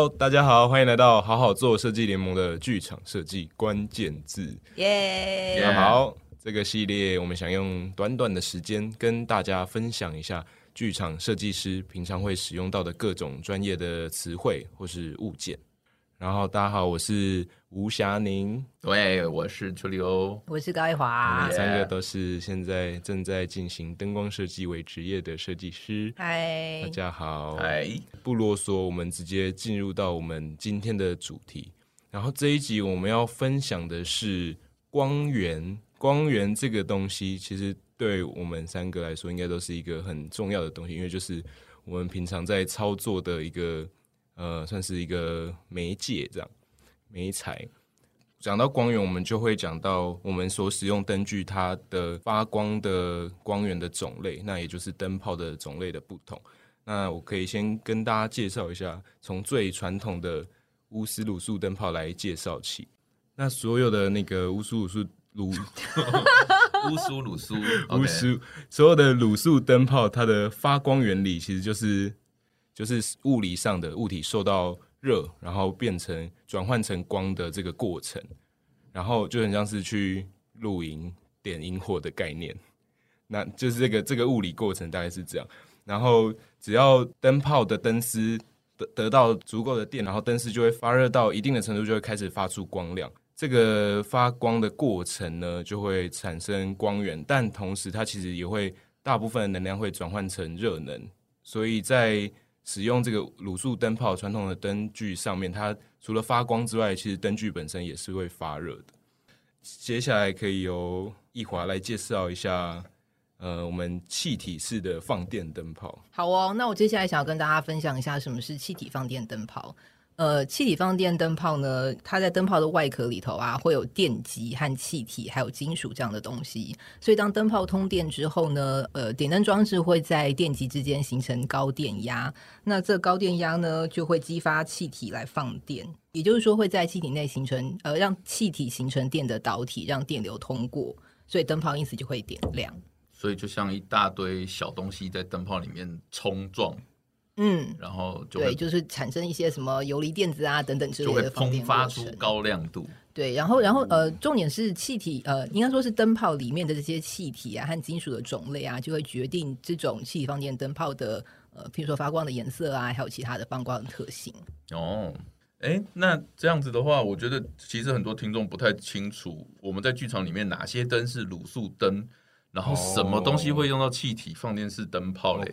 Hello，大家好，欢迎来到好好做设计联盟的剧场设计关键字。耶 Yeah！好，这个系列我们想用短短的时间跟大家分享一下剧场设计师平常会使用到的各种专业的词汇或是物件。然后大家好，我是吴霞宁，喂，我是朱立欧，我是高一华，我们三个都是现在正在进行灯光设计为职业的设计师。嗨，大家好，嗨，不啰嗦，我们直接进入到我们今天的主题。然后这一集我们要分享的是光源，光源这个东西，其实对我们三个来说，应该都是一个很重要的东西，因为就是我们平常在操作的一个。呃，算是一个媒介这样，媒材。讲到光源，我们就会讲到我们所使用灯具它的发光的光源的种类，那也就是灯泡的种类的不同。那我可以先跟大家介绍一下，从最传统的乌丝卤素灯泡来介绍起。那所有的那个鎢丝卤素鲁 乌苏鲁苏乌苏，所有的卤素灯泡，它的发光原理其实就是。就是物理上的物体受到热，然后变成转换成光的这个过程，然后就很像是去露营点萤火的概念，那就是这个这个物理过程大概是这样。然后只要灯泡的灯丝得得到足够的电，然后灯丝就会发热到一定的程度，就会开始发出光亮。这个发光的过程呢，就会产生光源，但同时它其实也会大部分能量会转换成热能，所以在使用这个卤素灯泡，传统的灯具上面，它除了发光之外，其实灯具本身也是会发热的。接下来可以由易华来介绍一下，呃，我们气体式的放电灯泡。好哦，那我接下来想要跟大家分享一下什么是气体放电灯泡。呃，气体放电灯泡呢，它在灯泡的外壳里头啊，会有电极和气体，还有金属这样的东西。所以当灯泡通电之后呢，呃，点灯装置会在电极之间形成高电压。那这高电压呢，就会激发气体来放电，也就是说会在气体内形成呃，让气体形成电的导体，让电流通过，所以灯泡因此就会点亮。所以就像一大堆小东西在灯泡里面冲撞。嗯，然后就对，就是产生一些什么游离电子啊等等之类的就会喷发出高亮度。对，然后然后呃，重点是气体呃，应该说是灯泡里面的这些气体啊和金属的种类啊，就会决定这种气体放电灯泡的呃，譬如说发光的颜色啊，还有其他的放光的特性。哦，哎，那这样子的话，我觉得其实很多听众不太清楚，我们在剧场里面哪些灯是卤素灯，然后什么东西会用到气体放电式灯泡嘞？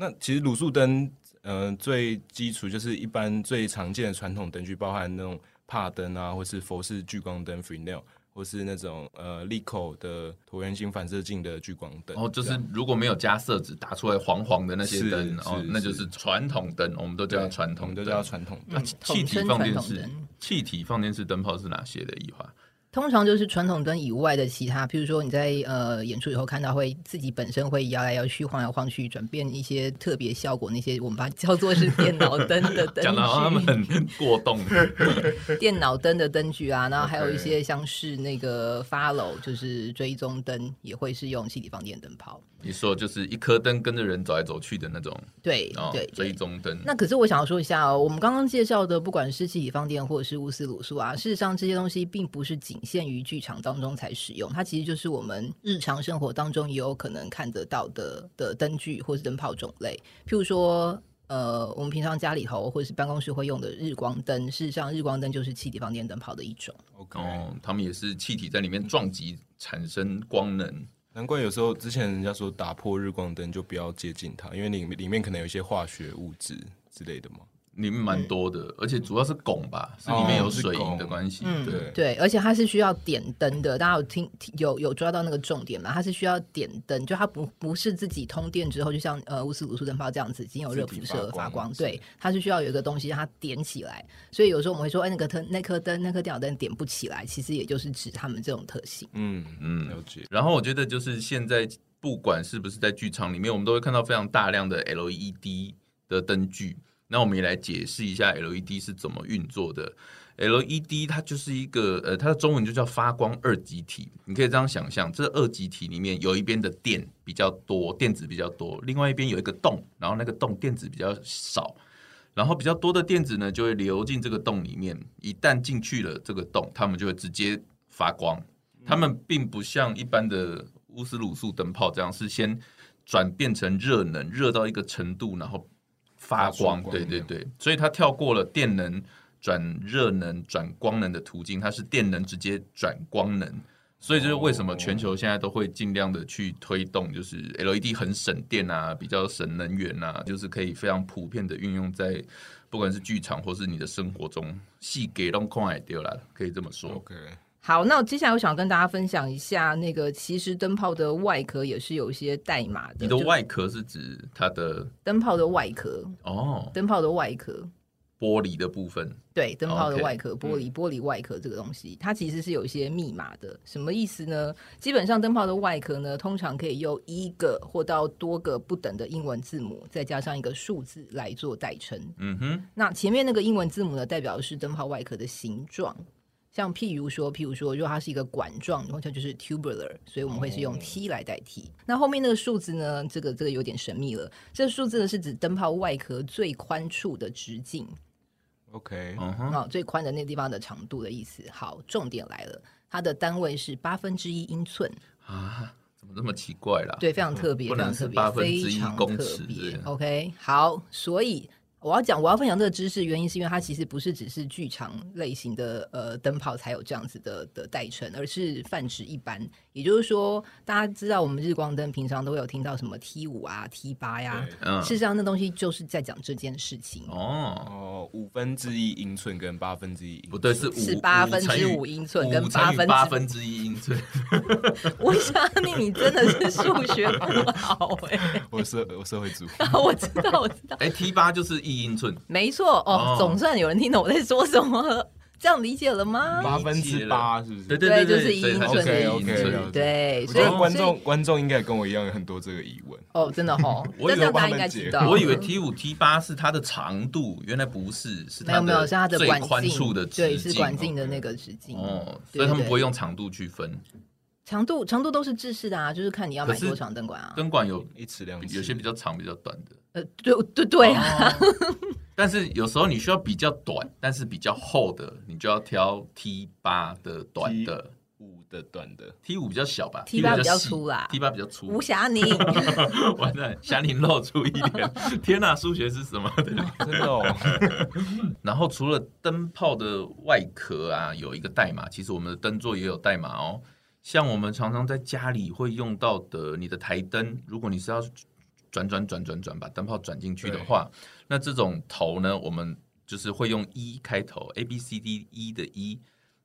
那其实卤素灯，呃，最基础就是一般最常见的传统灯具，包含那种帕灯啊，或是佛式聚光灯 Fresnel，或是那种呃利口的椭圆形反射镜的聚光灯。哦，就是如果没有加色纸打出来黄黄的那些灯，哦，那就是传统灯，我们都叫传统，都叫传统灯。那气体放电式气体放电式灯泡是哪些的？一华？通常就是传统灯以外的其他，譬如说你在呃演出以后看到会自己本身会摇来摇去、晃来晃去，转变一些特别效果，那些我们把它叫做是电脑灯的 灯具。讲到他们很过动。电脑灯的灯具啊，然后还有一些像是那个 follow，就是追踪灯，也会是用气体放电灯泡。你说就是一颗灯跟着人走来走去的那种，对对，追踪灯。那可是我想要说一下哦，我们刚刚介绍的，不管是气体放电或者是钨丝卤素啊，事实上这些东西并不是仅限于剧场当中才使用，它其实就是我们日常生活当中也有可能看得到的的灯具或是灯泡种类。譬如说，呃，我们平常家里头或者是办公室会用的日光灯，事实上日光灯就是气体放电灯泡的一种。OK，哦，他们也是气体在里面撞击产生光能。难怪有时候之前人家说打破日光灯就不要接近它，因为里里面可能有一些化学物质之类的嘛。里面蛮多的，而且主要是汞吧，是里面有水银的关系。嗯，对对，而且它是需要点灯的。大家有听有有抓到那个重点吗？它是需要点灯，就它不不是自己通电之后，就像呃鎢丝卤素灯泡这样子，已经有热辐射发光。对，它是需要有一个东西让它点起来。所以有时候我们会说，哎，那个灯那颗灯那颗电脑灯点不起来，其实也就是指他们这种特性。嗯嗯，了解。然后我觉得就是现在不管是不是在剧场里面，我们都会看到非常大量的 LED 的灯具。那我们也来解释一下 LED 是怎么运作的。LED 它就是一个呃，它的中文就叫发光二极体。你可以这样想象，这二极体里面有一边的电比较多，电子比较多；另外一边有一个洞，然后那个洞电子比较少。然后比较多的电子呢就会流进这个洞里面，一旦进去了这个洞，它们就会直接发光。它们并不像一般的钨丝卤素灯泡这样，是先转变成热能，热到一个程度，然后发光。对对对，所以它跳过了电能转热能转光能的途径，它是电能直接转光能。所以就是为什么全球现在都会尽量的去推动，就是 LED 很省电啊，比较省能源啊，就是可以非常普遍的运用在不管是剧场或是你的生活中，细给都空爱掉了，可以这么说。OK，好，那我接下来我想跟大家分享一下，那个其实灯泡的外壳也是有一些代码的。你的外壳是指它的灯泡的外壳哦，灯泡的外壳。玻璃的部分，对，灯泡的外壳，Okay, 玻璃，玻璃外壳这个东西，它其实是有一些密码的。什么意思呢？基本上灯泡的外壳呢，通常可以用一个或到多个不等的英文字母，再加上一个数字来做代称。嗯哼，那前面那个英文字母呢，代表的是灯泡外壳的形状。像譬如说，譬如说，如果它是一个管状，然后它就是 tubular，所以我们会是用 T 来代替。Oh. 那后面那个数字呢？这个这个有点神秘了。这个数字呢，是指灯泡外壳最宽处的直径。OK，嗯哼，好，最宽的那个地方的长度的意思。好，重点来了，它的单位是八分之一英寸啊，怎么这么奇怪啦？对，非常特别，非常特别，非常特别。OK，好，所以。我要讲，我要分享这个知识，原因是因为它其实不是只是剧场类型的呃灯泡才有这样子的的代称，而是泛指一般。也就是说，大家知道我们日光灯平常都会有听到什么 T 五啊、T 八呀，嗯、事实上那东西就是在讲这件事情。哦，五分之一英寸跟八分之一，不对，是是八分之五英寸跟八分八分之一英寸。我相信你真的是数学不好哎、欸，我社我社会组，我知道我知道。哎，T 八就是。一英寸，没错哦，哦总算有人听懂我在说什么，这样理解了吗？八分之八是不是？对对对，就是一英寸的英寸。对，所以观众观众应该跟我一样有很多这个疑问。哦，真的哈，我以为大家应该知道，我以为 T 五 T 八是它的长度，原来不是，是没有没有是它的最宽处的直径，对，是管径的那个直径。哦，所以他们不会用长度去分。长度长度都是制式的啊，就是看你要买多长灯管啊。灯管有一尺两尺，有些比较长，比较短的。呃，对对对啊。但是有时候你需要比较短，但是比较厚的，你就要挑 T 八的短的，五的短的，T 五比较小吧，T 八比较粗啦，T 八比较粗。吴霞宁，完蛋，霞宁露出一点，天哪，数学是什么？真的哦。然后除了灯泡的外壳啊，有一个代码，其实我们的灯座也有代码哦。像我们常常在家里会用到的，你的台灯，如果你是要转转转转转把灯泡转进去的话。那这种头呢，我们就是会用一开头，A B C D E 的一，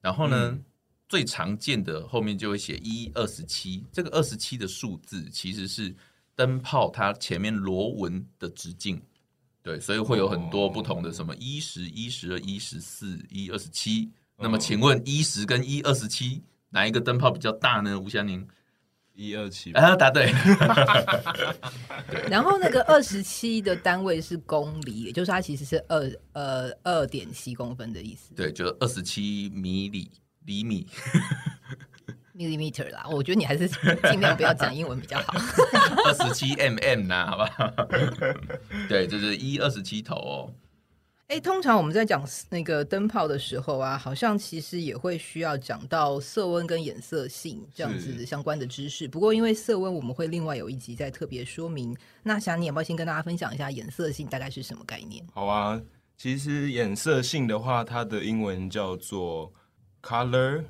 然后呢，嗯、最常见的后面就会写一二十七，这个二十七的数字其实是灯泡它前面螺纹的直径，对，所以会有很多不同的什么一十一十二一十四一二十七，那么请问一十跟一二十七哪一个灯泡比较大呢？吴香宁。一二七啊，答对。然后那个二十七的单位是公里，也就是它其实是二呃二点七公分的意思。对，就是二十七米里厘米，millimeter 啦。我觉得你还是尽量不要讲英文比较好。二十七 mm 呐，好不好？对，就是一二十七头哦。哎，通常我们在讲那个灯泡的时候啊，好像其实也会需要讲到色温跟衍色性这样子相关的知识。不过因为色温，我们会另外有一集再特别说明。那想你要不要先跟大家分享一下衍色性大概是什么概念？好啊，其实衍色性的话，它的英文叫做 Color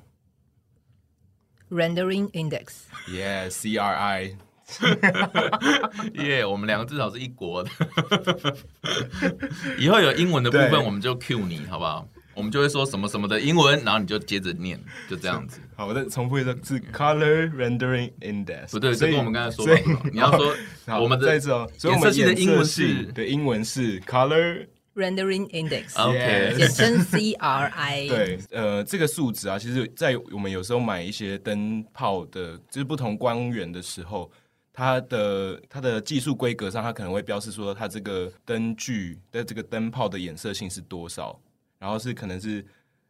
Rendering Index。Yeah，C R I。耶，yeah, 我们两个至少是一国的。以后有英文的部分，我们就 cue 你，好不好？我们就会说什么什么的英文，然后你就接着念，就这样子。好，我再重复一次，是 Color Rendering Index。不对，这跟我们刚才说的，你要说我们的颜色系的英文是，对，英文是 Color Rendering Index。OK，简称 CRI。对，呃，这个数值啊，其实，在我们有时候买一些灯泡的，就是不同光源的时候。它的它的技术规格上，它可能会标示说，它这个灯具的这个灯泡的衍色性是多少，然后是可能是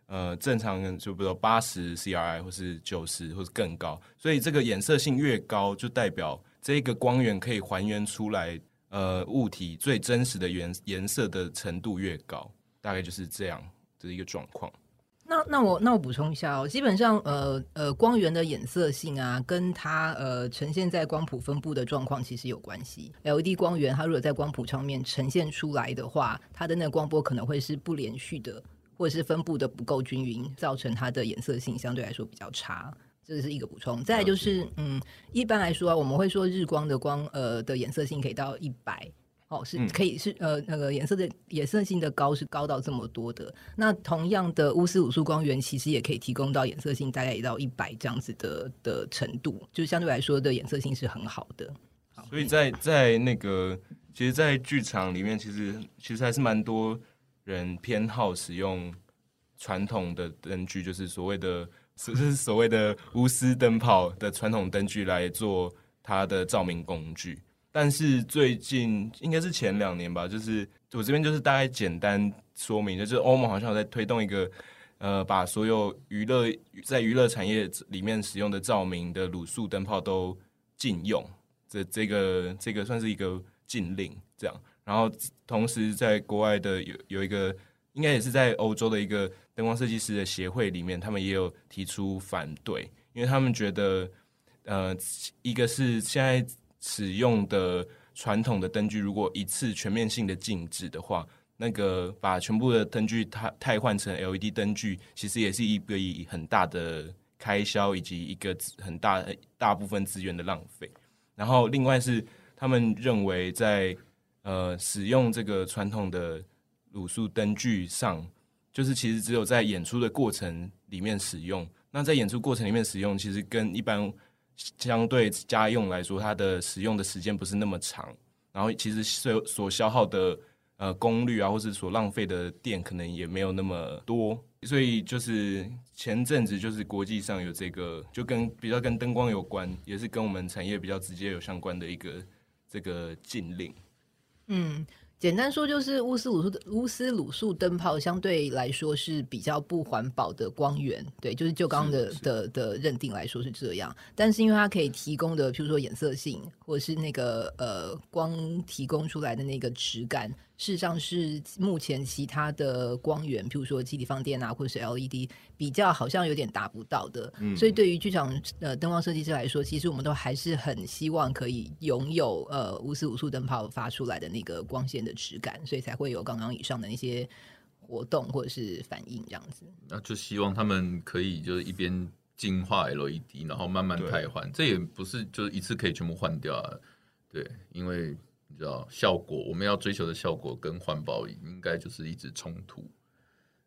呃正常就比如说八十 CRI 或是九十或是更高，所以这个衍色性越高，就代表这个光源可以还原出来呃物体最真实的颜颜色的程度越高，大概就是这样的一个状况。那那我那我补充一下哦，基本上呃呃光源的颜色性啊，跟它呃呈现在光谱分布的状况其实有关系。LED 光源它如果在光谱上面呈现出来的话，它的那个光波可能会是不连续的，或者是分布的不够均匀，造成它的颜色性相对来说比较差。这是一个补充。再来就是嗯，一般来说啊，我们会说日光的光呃的颜色性可以到一百。哦，是可以是呃那个颜色的颜色性的高是高到这么多的。那同样的钨丝卤素光源其实也可以提供到颜色性大概也到一百这样子的的程度，就是相对来说的颜色性是很好的。好，所以在在那个其实，在剧场里面，其实其实还是蛮多人偏好使用传统的灯具，就是所谓的就是所谓的钨丝灯泡的传统灯具来做它的照明工具。但是最近应该是前两年吧，就是我这边就是大概简单说明，就是欧盟好像有在推动一个，呃，把所有娱乐在娱乐产业里面使用的照明的卤素灯泡都禁用，这这个这个算是一个禁令这样。然后同时在国外的有有一个，应该也是在欧洲的一个灯光设计师的协会里面，他们也有提出反对，因为他们觉得，呃，一个是现在。使用的传统的灯具，如果一次全面性的禁止的话，那个把全部的灯具它汰换成 LED 灯具，其实也是一笔很大的开销，以及一个很大大部分资源的浪费。然后，另外是他们认为在呃使用这个传统的卤素灯具上，就是其实只有在演出的过程里面使用。那在演出过程里面使用，其实跟一般相对家用来说，它的使用的时间不是那么长，然后其实所所消耗的呃功率啊，或是所浪费的电，可能也没有那么多。所以就是前阵子就是国际上有这个，就跟比较跟灯光有关，也是跟我们产业比较直接有相关的一个这个禁令。嗯。简单说，就是钨丝卤素的钨丝卤素灯泡相对来说是比较不环保的光源，对，就是就刚刚的的的认定来说是这样。但是因为它可以提供的，譬如说颜色性，或者是那个呃光提供出来的那个质感。事实上是目前其他的光源，譬如说气体放电啊，或者是 LED，比较好像有点达不到的。嗯、所以对于剧场呃灯光设计师来说，其实我们都还是很希望可以拥有呃鎢丝卤素灯泡发出来的那个光线的质感，所以才会有刚刚以上的那些活动或者是反应这样子。那就希望他们可以就是一边进化 LED，然后慢慢汰换，这也不是就是一次可以全部换掉啊。对，因为。你知道效果，我们要追求的效果跟环保应该就是一直冲突。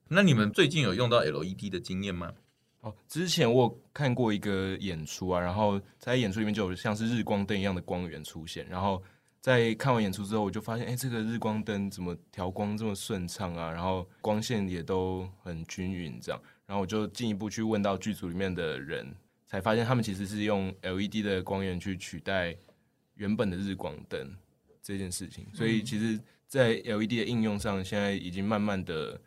那你们最近有用到 LED 的经验吗？哦，之前我看过一个演出啊，然后在演出里面就有像是日光灯一样的光源出现。然后在看完演出之后，我就发现，哎，这个日光灯怎么调光这么顺畅啊？然后光线也都很均匀，这样。然后我就进一步去问到剧组里面的人，才发现他们其实是用 LED 的光源去取代原本的日光灯。这件事情，所以其实，在 LED 的应用上，现在已经慢慢的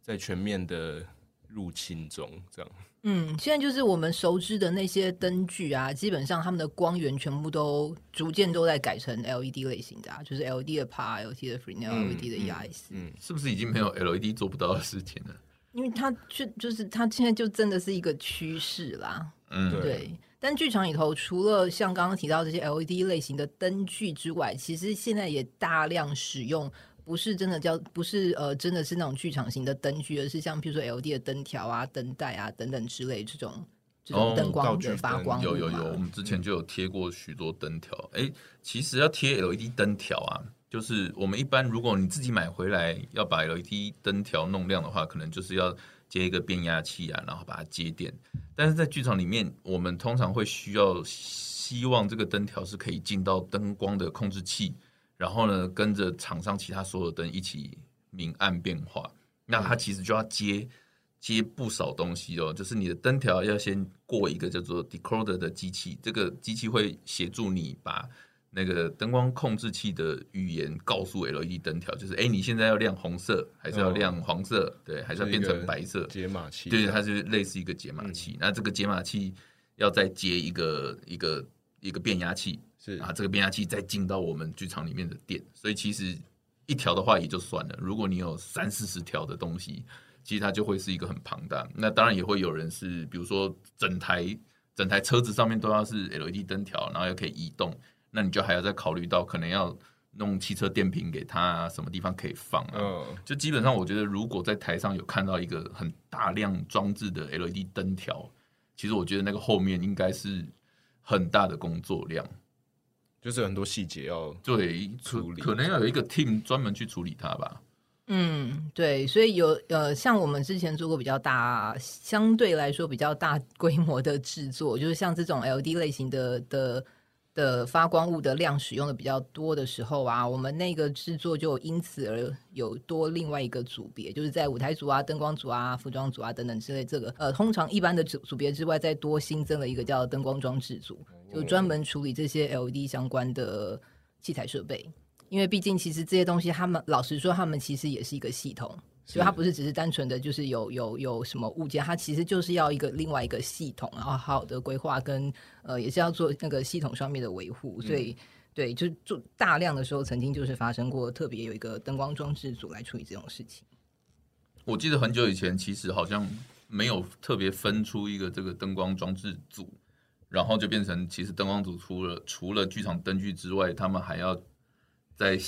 在全面的入侵中，这样。嗯，现在就是我们熟知的那些灯具啊，基本上他们的光源全部都逐渐都在改成 LED 类型的啊，就是 LED 的 PA、LED 的 Fresnel、嗯、LED 的 EIS。嗯，是不是已经没有 LED 做不到的事情了？因为它就就是它现在就真的是一个趋势啦。嗯，对。但剧场里头，除了像刚刚提到这些 LED 类型的灯具之外，其实现在也大量使用，不是真的叫不是呃，真的是那种剧场型的灯具，而是像譬如说 LED 的灯条啊、灯带啊等等之类这种这种灯光的发光、哦。有有有，我们之前就有贴过许多灯条。哎、嗯，其实要贴 LED 灯条啊，就是我们一般如果你自己买回来要把 LED 灯条弄亮的话，可能就是要。接一个变压器啊，然后把它接电。但是在剧场里面，我们通常会需要希望这个灯条是可以进到灯光的控制器，然后呢，跟着场上其他所有灯一起明暗变化。那它其实就要接接不少东西哦，就是你的灯条要先过一个叫做 decoder 的机器，这个机器会协助你把。那个灯光控制器的语言告诉 LED 灯条，就是哎，你现在要亮红色，还是要亮黄色？哦、对，还是要变成白色？解码器。对，它是类似一个解码器。嗯、那这个解码器要再接一个一个一个变压器，是啊，这个变压器再进到我们剧场里面的电，所以其实一条的话也就算了，如果你有三四十条的东西，其实它就会是一个很庞大。那当然也会有人是，比如说整台整台车子上面都要是 LED 灯条，然后又可以移动，那你就还要再考虑到可能要弄汽车电瓶给它啊，什么地方可以放啊？嗯，就基本上我觉得，如果在台上有看到一个很大量装置的 LED 灯条，其实我觉得那个后面应该是很大的工作量。就是很多细节要对处理，可能要有一个 team 专门去处理它吧。嗯，对，所以有呃，像我们之前做过比较大，相对来说比较大规模的制作，就是像这种 LED 类型的的。的发光物的量使用的比较多的时候啊，我们那个制作就因此而有多另外一个组别，就是在舞台组啊、灯光组啊、服装组啊等等之类。这个呃，通常一般的组组别之外，再多新增了一个叫灯光装置组，就专门处理这些 LED 相关的器材设备。因为毕竟其实这些东西，他们老实说，他们其实也是一个系统。所以它不是只是单纯的就是有有有什么物件，它其实就是要一个另外一个系统，然后好好的规划跟呃也是要做那个系统上面的维护。所以、嗯、对，就做大量的时候，曾经就是发生过特别有一个灯光装置组来处理这种事情。我记得很久以前，其实好像没有特别分出一个这个灯光装置组，然后就变成其实灯光组除了除了剧场灯具之外，他们还要。在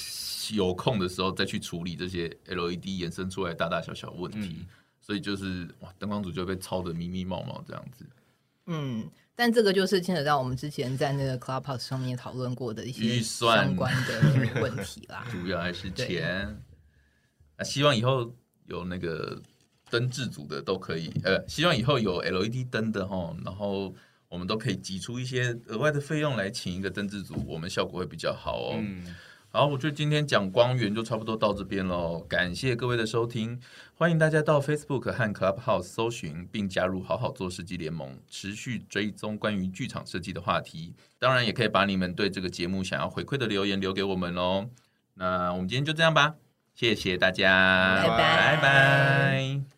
有空的时候再去处理这些 LED 延伸出来大大小小问题，嗯、所以就是哇，灯光组就被抄的密密麻麻这样子。嗯，但这个就是牵扯到我们之前在那个 Clubhouse 上面讨论过的一些相关的 问题啦。主要还是钱。啊，希望以后有那个灯制组的都可以，呃，希望以后有 LED 灯的哈，然后我们都可以挤出一些额外的费用来请一个灯制组，我们效果会比较好哦。嗯好，我觉得今天讲光源就差不多到这边喽。感谢各位的收听，欢迎大家到 Facebook 和 Clubhouse 搜寻并加入好好做设计联盟，持续追踪关于剧场设计的话题。当然，也可以把你们对这个节目想要回馈的留言留给我们喽。那我们今天就这样吧，谢谢大家，拜拜。拜拜。